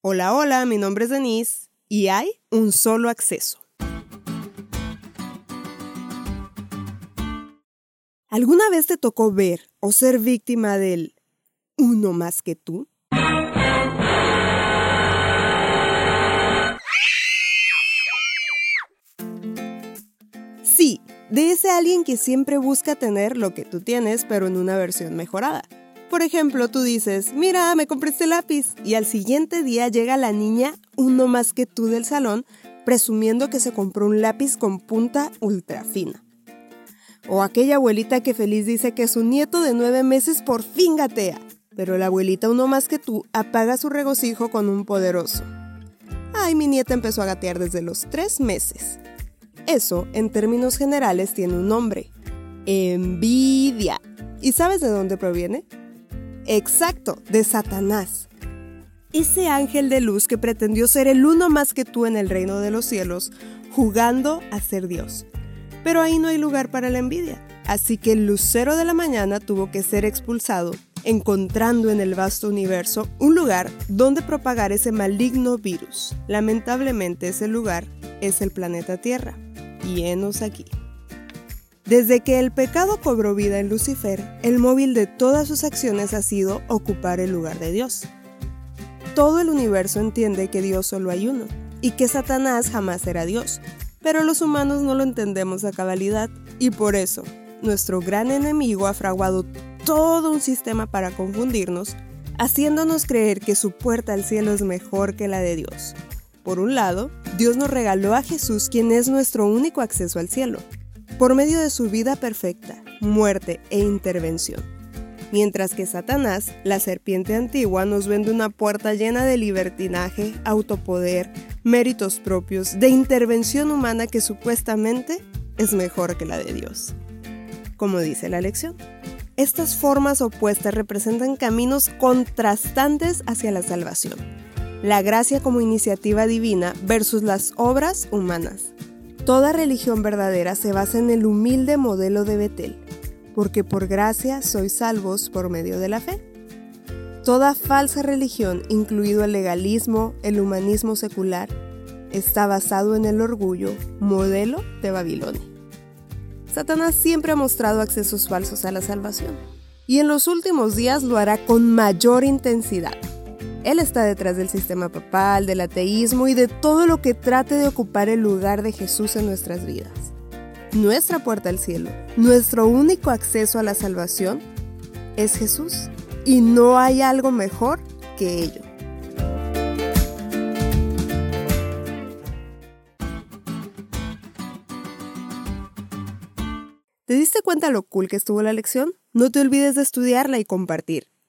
Hola, hola, mi nombre es Denise y hay un solo acceso. ¿Alguna vez te tocó ver o ser víctima del uno más que tú? Sí, de ese alguien que siempre busca tener lo que tú tienes, pero en una versión mejorada. Por ejemplo, tú dices, mira, me compré este lápiz, y al siguiente día llega la niña, uno más que tú del salón, presumiendo que se compró un lápiz con punta ultra fina. O aquella abuelita que feliz dice que su nieto de nueve meses por fin gatea, pero la abuelita uno más que tú apaga su regocijo con un poderoso. Ay, mi nieta empezó a gatear desde los tres meses. Eso, en términos generales, tiene un nombre. Envidia. ¿Y sabes de dónde proviene? Exacto, de Satanás. Ese ángel de luz que pretendió ser el uno más que tú en el reino de los cielos, jugando a ser Dios. Pero ahí no hay lugar para la envidia. Así que el lucero de la mañana tuvo que ser expulsado, encontrando en el vasto universo un lugar donde propagar ese maligno virus. Lamentablemente ese lugar es el planeta Tierra. Y enos aquí. Desde que el pecado cobró vida en Lucifer, el móvil de todas sus acciones ha sido ocupar el lugar de Dios. Todo el universo entiende que Dios solo hay uno y que Satanás jamás será Dios, pero los humanos no lo entendemos a cabalidad y por eso nuestro gran enemigo ha fraguado todo un sistema para confundirnos, haciéndonos creer que su puerta al cielo es mejor que la de Dios. Por un lado, Dios nos regaló a Jesús quien es nuestro único acceso al cielo por medio de su vida perfecta, muerte e intervención. Mientras que Satanás, la serpiente antigua, nos vende una puerta llena de libertinaje, autopoder, méritos propios, de intervención humana que supuestamente es mejor que la de Dios. Como dice la lección, estas formas opuestas representan caminos contrastantes hacia la salvación. La gracia como iniciativa divina versus las obras humanas, Toda religión verdadera se basa en el humilde modelo de Betel, porque por gracia sois salvos por medio de la fe. Toda falsa religión, incluido el legalismo, el humanismo secular, está basado en el orgullo, modelo de Babilonia. Satanás siempre ha mostrado accesos falsos a la salvación, y en los últimos días lo hará con mayor intensidad. Él está detrás del sistema papal, del ateísmo y de todo lo que trate de ocupar el lugar de Jesús en nuestras vidas. Nuestra puerta al cielo, nuestro único acceso a la salvación, es Jesús. Y no hay algo mejor que ello. ¿Te diste cuenta lo cool que estuvo la lección? No te olvides de estudiarla y compartir